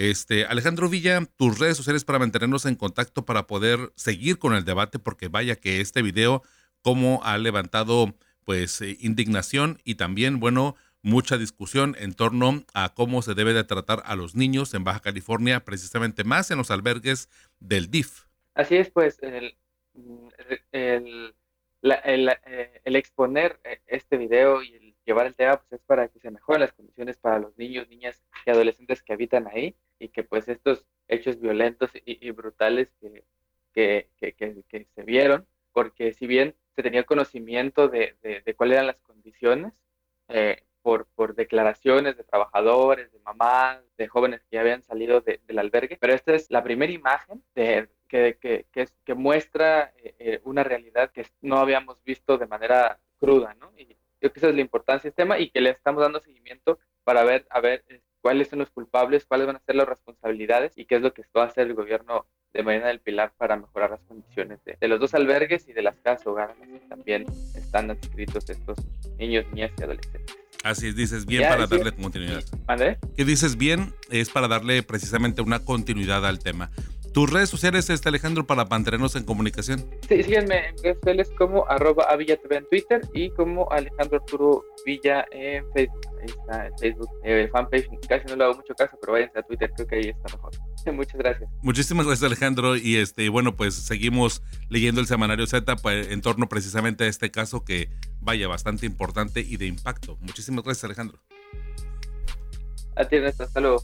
A: Este, Alejandro Villa, tus redes sociales para mantenernos en contacto para poder seguir con el debate, porque vaya que este video, como ha levantado pues eh, indignación y también, bueno, mucha discusión en torno a cómo se debe de tratar a los niños en Baja California, precisamente más en los albergues del DIF.
E: Así es, pues el, el, eh, exponer eh, este video y el llevar el tema pues es para que se mejoren las condiciones para los niños, niñas y adolescentes que habitan ahí y que pues estos hechos violentos y, brutales que, que, que, se vieron, porque si bien se tenía conocimiento de, de, cuáles eran las condiciones, eh, por, por, declaraciones de trabajadores, de mamás, de jóvenes que ya habían salido del albergue, pero esta es la primera imagen de, que, que, que, muestra eh, eh, una realidad que no habíamos visto de manera cruda, ¿no? Y creo que esa es la importancia de este tema y que le estamos dando seguimiento para ver, a ver cuáles son los culpables, cuáles van a ser las responsabilidades y qué es lo que va a hacer el gobierno de Marina del Pilar para mejorar las condiciones de, los dos albergues y de las casas hogares que también están adscritos estos niños, niñas y adolescentes.
A: Así es, dices bien para darle continuidad. ¿André? Que dices bien es para darle precisamente una continuidad al tema. ¿Tus redes sociales, este Alejandro, para mantenernos en comunicación?
E: Sí, síguenme en redes sociales como arroba TV en Twitter y como Alejandro Arturo Villa en Facebook. Ahí está el Facebook, el fanpage. Casi no le hago mucho caso, pero váyanse a Twitter, creo que ahí está mejor. Muchas gracias.
A: Muchísimas gracias, Alejandro. Y este, bueno, pues seguimos leyendo el semanario Z pues, en torno precisamente a este caso que vaya bastante importante y de impacto. Muchísimas gracias, Alejandro.
E: A ti, Ernesto. Hasta luego.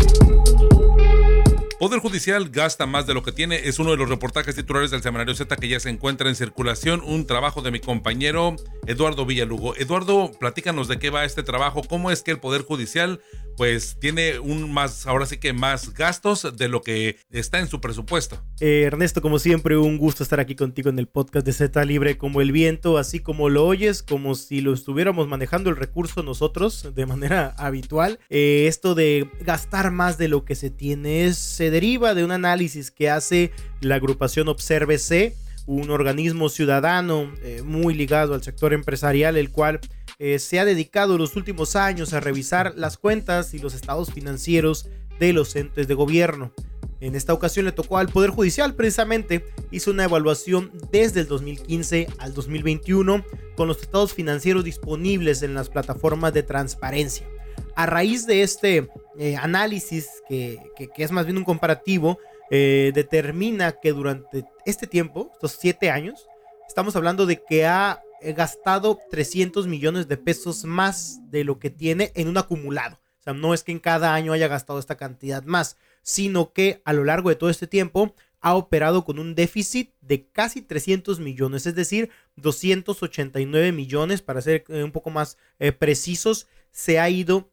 A: Poder Judicial gasta más de lo que tiene. Es uno de los reportajes titulares del Semanario Z que ya se encuentra en circulación. Un trabajo de mi compañero Eduardo Villalugo. Eduardo, platícanos de qué va este trabajo. ¿Cómo es que el Poder Judicial pues tiene un más, ahora sí que más gastos de lo que está en su presupuesto?
F: Eh, Ernesto, como siempre, un gusto estar aquí contigo en el podcast de Z Libre como el viento, así como lo oyes, como si lo estuviéramos manejando el recurso nosotros de manera habitual. Eh, esto de gastar más de lo que se tiene es deriva de un análisis que hace la agrupación Observe un organismo ciudadano eh, muy ligado al sector empresarial, el cual eh, se ha dedicado los últimos años a revisar las cuentas y los estados financieros de los entes de gobierno. En esta ocasión le tocó al Poder Judicial precisamente, hizo una evaluación desde el 2015 al 2021 con los estados financieros disponibles en las plataformas de transparencia a raíz de este eh, análisis, que, es más bien un comparativo, eh, determina que durante este tiempo, estos siete años, estamos hablando de que ha eh, gastado 300 millones de pesos más de lo que tiene en un acumulado. O sea, no es que en cada año haya gastado esta cantidad más, sino que a lo largo de todo este tiempo ha operado con un déficit de casi 300 millones, es decir, 289 millones, para ser un poco más precisos, se ha ido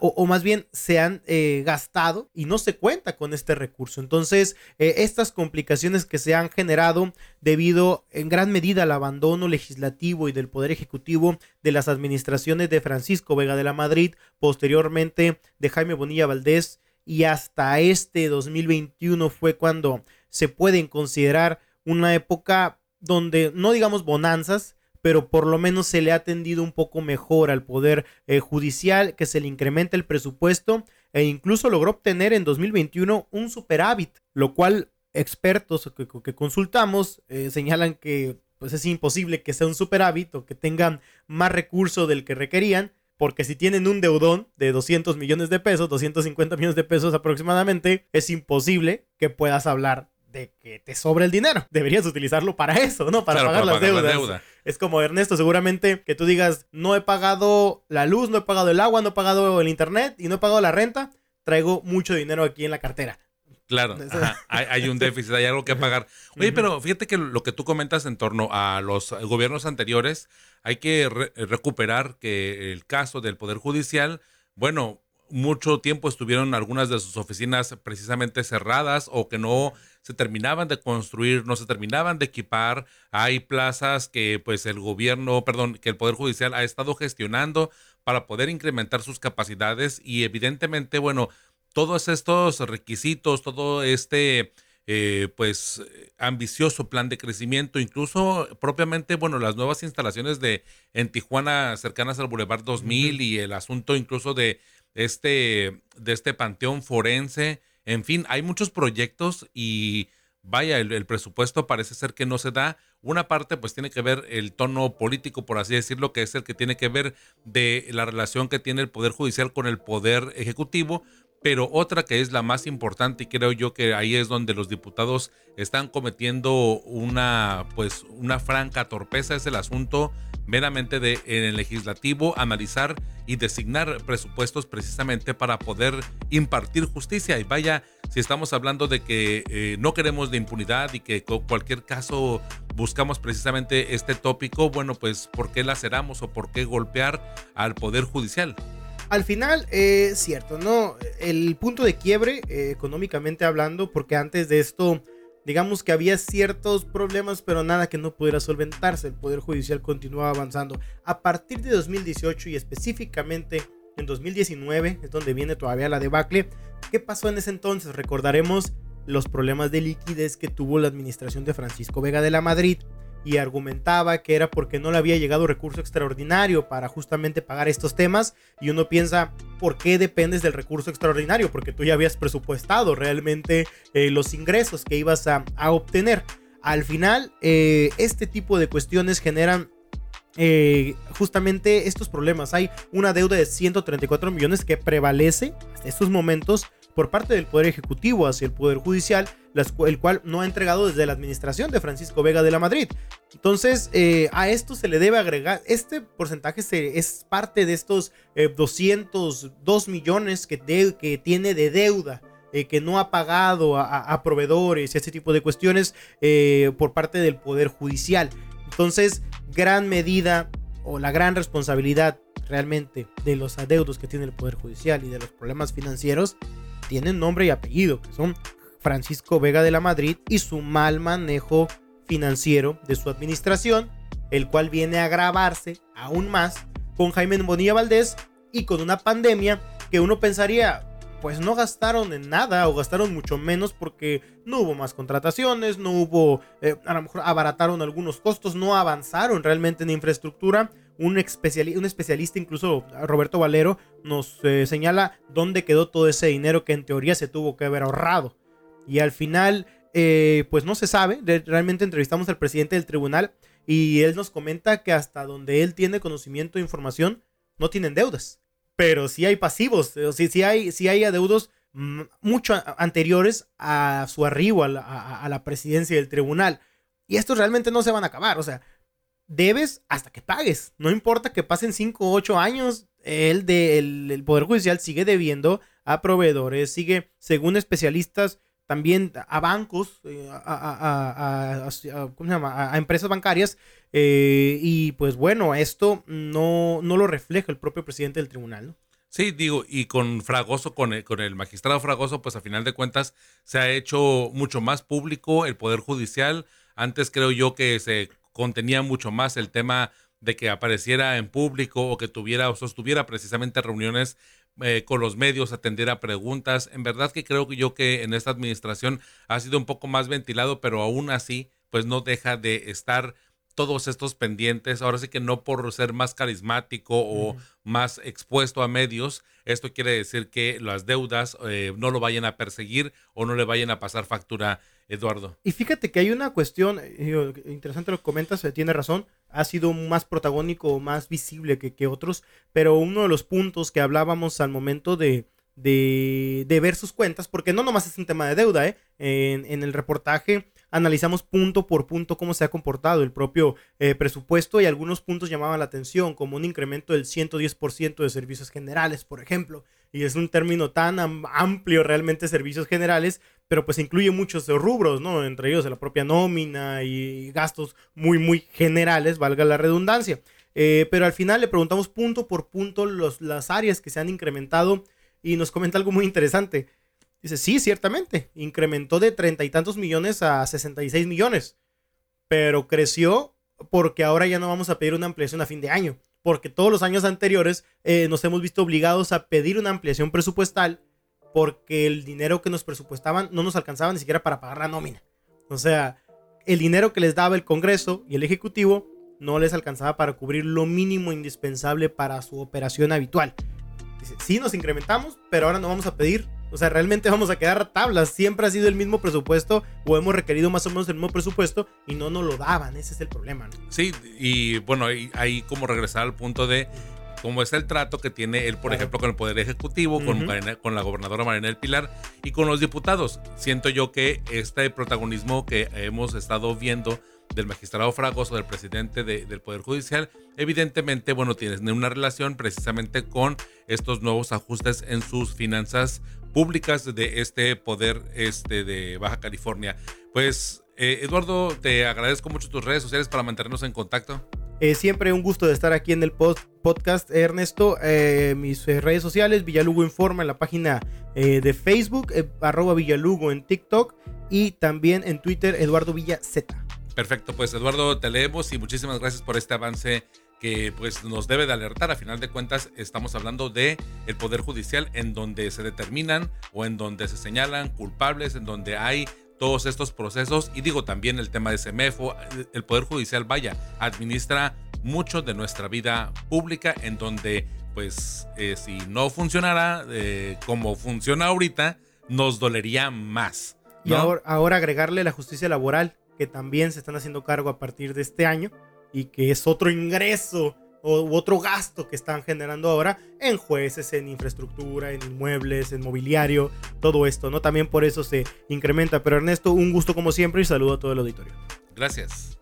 F: o, más bien se han eh, gastado y no se cuenta con este recurso. Entonces, eh, estas complicaciones que se han generado debido en gran medida al abandono legislativo y del Poder Ejecutivo de las administraciones de Francisco Vega de la Madrid, posteriormente de Jaime Bonilla Valdés y hasta este 2021 fue cuando se pueden considerar una época donde no digamos bonanzas, pero por lo menos se le ha atendido un poco mejor al Poder eh, Judicial, que se le incrementa el presupuesto e incluso logró obtener en 2021 un superávit, lo cual expertos que, consultamos eh, señalan que pues es imposible que sea un superávit o que tengan más recursos del que requerían, porque si tienen un deudón de 200 millones de pesos, 250 millones de pesos aproximadamente, es imposible que puedas hablar de que te sobra el dinero. Deberías utilizarlo para eso, ¿no? Para pagar las deudas. Es como Ernesto, seguramente que tú digas, no he pagado la luz, no he pagado el agua, no he pagado el internet y no he pagado la renta, traigo mucho dinero aquí en la cartera.
A: Claro, hay, un déficit, hay algo que pagar. Oye, pero fíjate que lo que tú comentas en torno a los gobiernos anteriores, hay que recuperar que el caso del Poder Judicial, bueno, mucho tiempo estuvieron algunas de sus oficinas precisamente cerradas o que no se terminaban de construir, no se terminaban de equipar. Hay plazas que pues el gobierno, perdón, que el Poder Judicial ha estado gestionando para poder incrementar sus capacidades y evidentemente, bueno, todos estos requisitos, todo este eh, pues ambicioso plan de crecimiento, incluso propiamente, bueno, las nuevas instalaciones de en Tijuana cercanas al Boulevard 2000 y el asunto incluso de este, de este panteón forense. En fin, hay muchos proyectos y vaya, el, presupuesto parece ser que no se da. Una parte pues tiene que ver el tono político, por así decirlo, que es el que tiene que ver de la relación que tiene el Poder Judicial con el Poder Ejecutivo, pero otra que es la más importante y creo yo que ahí es donde los diputados están cometiendo una pues una franca torpeza es el asunto meramente de en el legislativo analizar y designar presupuestos precisamente para poder impartir justicia. Y vaya si estamos hablando de que eh, no queremos de impunidad y que cualquier caso buscamos precisamente este tópico bueno pues por qué laceramos o por qué golpear al poder judicial
F: al final, es eh, cierto, ¿no? El punto de quiebre, eh, económicamente hablando, porque antes de esto, digamos que había ciertos problemas, pero nada que no pudiera solventarse. El Poder Judicial continuaba avanzando. A partir de 2018 y específicamente en 2019, es donde viene todavía la debacle. ¿Qué pasó en ese entonces? Recordaremos los problemas de liquidez que tuvo la administración de Francisco Vega de la Madrid y argumentaba que era porque no le había llegado recurso extraordinario para justamente pagar estos temas y uno piensa, ¿por qué dependes del recurso extraordinario? Porque tú ya habías presupuestado realmente eh, los ingresos que ibas a, obtener. Al final, eh, este tipo de cuestiones generan eh, justamente estos problemas. Hay una deuda de 134 millones que prevalece hasta estos momentos por parte del Poder Ejecutivo hacia el Poder Judicial, el cual no ha entregado desde la administración de Francisco Vega de la Madrid. Entonces, eh, a esto se le debe agregar, este porcentaje es parte de estos 202 eh, millones que, que tiene de deuda eh, que no ha pagado a, proveedores y ese tipo de cuestiones eh, por parte del Poder Judicial. Entonces, gran medida o la gran responsabilidad realmente de los adeudos que tiene el Poder Judicial y de los problemas financieros tienen nombre y apellido, que son Francisco Vega de la Madrid y su mal manejo financiero de su administración, el cual viene a agravarse aún más con Jaime Bonilla Valdés y con una pandemia que uno pensaría, pues no gastaron en nada o gastaron mucho menos porque no hubo más contrataciones, no hubo, eh, a lo mejor abarataron algunos costos, no avanzaron realmente en infraestructura. Un, especialista, incluso Roberto Valero, nos eh, señala dónde quedó todo ese dinero que en teoría se tuvo que haber ahorrado. Y al final, eh, pues no se sabe. Realmente entrevistamos al presidente del tribunal y él nos comenta que hasta donde él tiene conocimiento e información, no tienen deudas. Pero sí hay pasivos, o sí, sí, hay, sí hay adeudos mucho anteriores a su arribo a la, presidencia del tribunal. Y estos realmente no se van a acabar. O sea, debes hasta que pagues. No importa que pasen 5 o 8 años, el, de, el, Poder Judicial sigue debiendo a proveedores, sigue, según especialistas, también a bancos, eh, a, a, empresas bancarias. Eh, y pues bueno, esto no, no lo refleja el propio presidente del tribunal. ¿no?
A: Sí, digo, y con Fragoso, con el, con el magistrado Fragoso, pues a final de cuentas se ha hecho mucho más público el Poder Judicial. Antes creo yo que se contenía mucho más el tema de que apareciera en público o que tuviera o sostuviera precisamente reuniones eh, con los medios, atendiera preguntas. En verdad que creo que yo que en esta administración ha sido un poco más ventilado, pero aún así, pues no deja de estar todos estos pendientes. Ahora sí que no por ser más carismático o más expuesto a medios, esto quiere decir que las deudas eh, no lo vayan a perseguir o no le vayan a pasar factura, Eduardo.
F: Y fíjate que hay una cuestión, eh, interesante lo que comentas, tiene razón ha sido más protagónico, más visible que, que otros, pero uno de los puntos que hablábamos al momento de, de, de, ver sus cuentas, porque no nomás es un tema de deuda, ¿eh? en, en, el reportaje analizamos punto por punto cómo se ha comportado el propio eh, presupuesto y algunos puntos llamaban la atención, como un incremento del 110% de servicios generales, por ejemplo, y es un término tan amplio realmente servicios generales, pero pues incluye muchos rubros, ¿no? Entre ellos la propia nómina y gastos muy, muy generales, valga la redundancia. Eh, pero al final le preguntamos punto por punto los, las áreas que se han incrementado y nos comenta algo muy interesante. Dice, sí, ciertamente, incrementó de treinta y tantos millones a 66 millones, pero creció porque ahora ya no vamos a pedir una ampliación a fin de año, porque todos los años anteriores eh, nos hemos visto obligados a pedir una ampliación presupuestal porque el dinero que nos presupuestaban no nos alcanzaba ni siquiera para pagar la nómina. O sea, el dinero que les daba el Congreso y el Ejecutivo no les alcanzaba para cubrir lo mínimo indispensable para su operación habitual. Dice, sí nos incrementamos, pero ahora no vamos a pedir. O sea, realmente vamos a quedar tablas. Siempre ha sido el mismo presupuesto o hemos requerido más o menos el mismo presupuesto y no nos lo daban. Ese es el problema.
A: Sí, y bueno, ahí como regresar al punto de cómo es el trato que tiene él, por ejemplo, con el Poder Ejecutivo, con, con la gobernadora Marina del Pilar y con los diputados. Siento yo que este protagonismo que hemos estado viendo del magistrado Fragoso, del presidente del Poder Judicial, evidentemente, bueno, tiene una relación precisamente con estos nuevos ajustes en sus finanzas públicas de este poder este, de Baja California. Pues, eh, Eduardo, te agradezco mucho tus redes sociales para mantenernos en contacto.
F: Eh, siempre un gusto de estar aquí en el podcast, Ernesto. Eh, mis redes sociales, Villalugo Informa en la página de Facebook, arroba Villalugo en TikTok y también en Twitter, Eduardo Villa Z.
A: Perfecto, pues Eduardo, te leemos y muchísimas gracias por este avance que pues nos debe de alertar. A final de cuentas, estamos hablando de el poder judicial en donde se determinan o en donde se señalan culpables, en donde hay todos estos procesos y digo también el tema de CEMEFO, el Poder Judicial, vaya, administra mucho de nuestra vida pública en donde pues eh, si no funcionara eh, como funciona ahorita, nos dolería más.
F: Y ahora, ahora agregarle la justicia laboral, que también se están haciendo cargo a partir de este año y que es otro ingreso o otro gasto que están generando ahora en jueces, en infraestructura, en inmuebles, en mobiliario, todo esto, ¿no? También por eso se incrementa. Pero Ernesto, un gusto como siempre y saludo a todo el auditorio.
A: Gracias.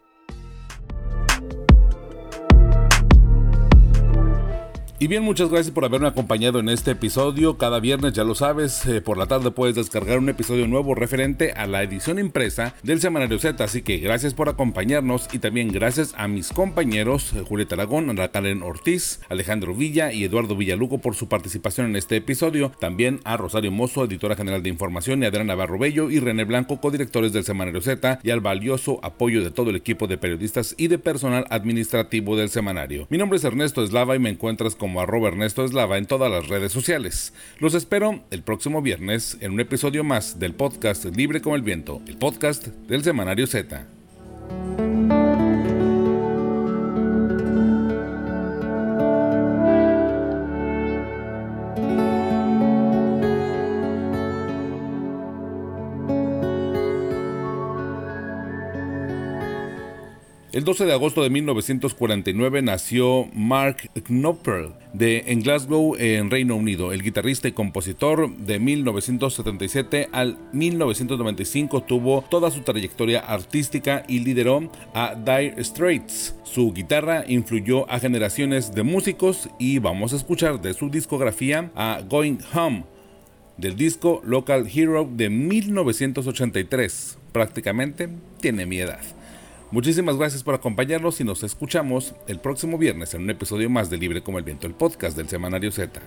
A: Y bien, muchas gracias por haberme acompañado en este episodio. Cada viernes, ya lo sabes, eh, por la tarde puedes descargar un episodio nuevo referente a la edición impresa del Semanario Z. Así que gracias por acompañarnos y también gracias a mis compañeros eh, Julieta Aragón, Ana Karen Ortiz, Alejandro Villa y Eduardo Villaluco por su participación en este episodio. También a Rosario Mozo, editora general de información, y Adriana Navarro Bello y René Blanco, codirectores del Semanario Z, y al valioso apoyo de todo el equipo de periodistas y de personal administrativo del semanario. Mi nombre es Ernesto Eslava y me encuentras como arroba Ernesto Eslava en todas las redes sociales. Los espero el próximo viernes en un episodio más del podcast Libre como el Viento, el podcast del Semanario Z. El 12 de agosto de 1949 nació Mark Knopfler de, en Glasgow, en Reino Unido. El guitarrista y compositor de 1977 al 1995 tuvo toda su trayectoria artística y lideró a Dire Straits. Su guitarra influyó a generaciones de músicos y vamos a escuchar de su discografía a Going Home del disco Local Hero de 1983. Prácticamente tiene mi edad. Muchísimas gracias por acompañarnos y nos escuchamos el próximo viernes en un episodio más de Libre como el Viento, el podcast del Semanario Z.